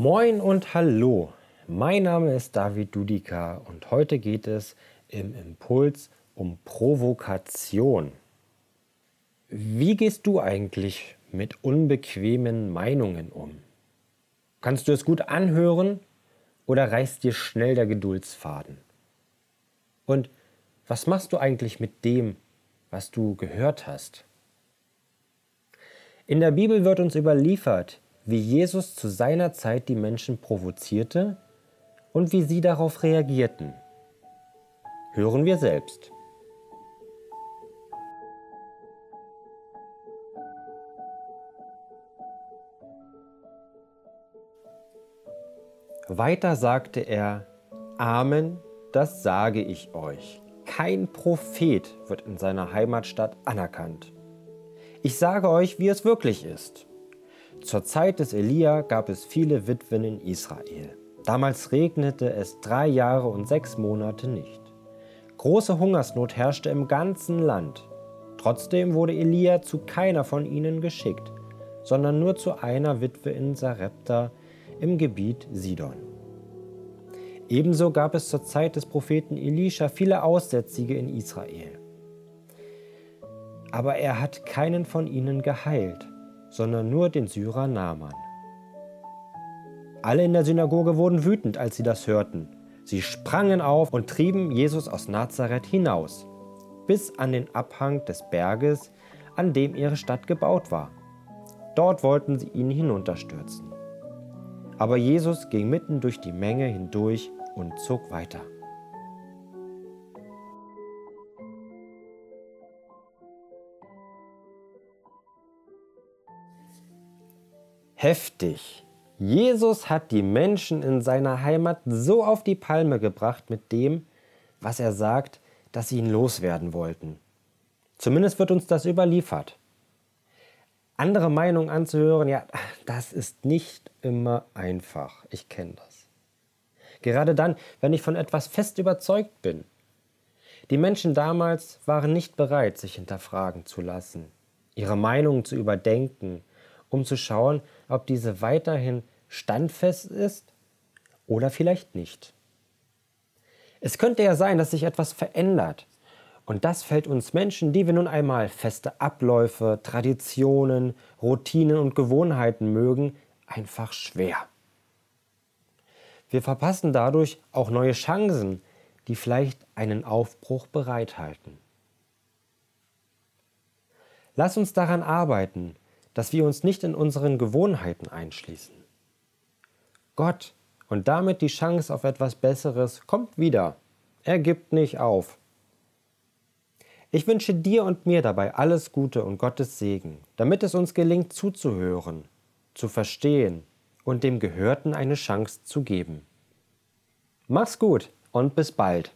Moin und hallo, mein Name ist David Dudika und heute geht es im Impuls um Provokation. Wie gehst du eigentlich mit unbequemen Meinungen um? Kannst du es gut anhören oder reißt dir schnell der Geduldsfaden? Und was machst du eigentlich mit dem, was du gehört hast? In der Bibel wird uns überliefert, wie Jesus zu seiner Zeit die Menschen provozierte und wie sie darauf reagierten. Hören wir selbst. Weiter sagte er, Amen, das sage ich euch. Kein Prophet wird in seiner Heimatstadt anerkannt. Ich sage euch, wie es wirklich ist. Zur Zeit des Elia gab es viele Witwen in Israel. Damals regnete es drei Jahre und sechs Monate nicht. Große Hungersnot herrschte im ganzen Land. Trotzdem wurde Elia zu keiner von ihnen geschickt, sondern nur zu einer Witwe in Sarepta im Gebiet Sidon. Ebenso gab es zur Zeit des Propheten Elisha viele Aussätzige in Israel. Aber er hat keinen von ihnen geheilt sondern nur den Syrer Naaman. Alle in der Synagoge wurden wütend, als sie das hörten. Sie sprangen auf und trieben Jesus aus Nazareth hinaus, bis an den Abhang des Berges, an dem ihre Stadt gebaut war. Dort wollten sie ihn hinunterstürzen. Aber Jesus ging mitten durch die Menge hindurch und zog weiter. Heftig. Jesus hat die Menschen in seiner Heimat so auf die Palme gebracht mit dem, was er sagt, dass sie ihn loswerden wollten. Zumindest wird uns das überliefert. Andere Meinungen anzuhören, ja, das ist nicht immer einfach. Ich kenne das. Gerade dann, wenn ich von etwas fest überzeugt bin. Die Menschen damals waren nicht bereit, sich hinterfragen zu lassen, ihre Meinungen zu überdenken um zu schauen, ob diese weiterhin standfest ist oder vielleicht nicht. Es könnte ja sein, dass sich etwas verändert. Und das fällt uns Menschen, die wir nun einmal feste Abläufe, Traditionen, Routinen und Gewohnheiten mögen, einfach schwer. Wir verpassen dadurch auch neue Chancen, die vielleicht einen Aufbruch bereithalten. Lass uns daran arbeiten, dass wir uns nicht in unseren Gewohnheiten einschließen. Gott und damit die Chance auf etwas Besseres kommt wieder. Er gibt nicht auf. Ich wünsche dir und mir dabei alles Gute und Gottes Segen, damit es uns gelingt zuzuhören, zu verstehen und dem Gehörten eine Chance zu geben. Mach's gut und bis bald.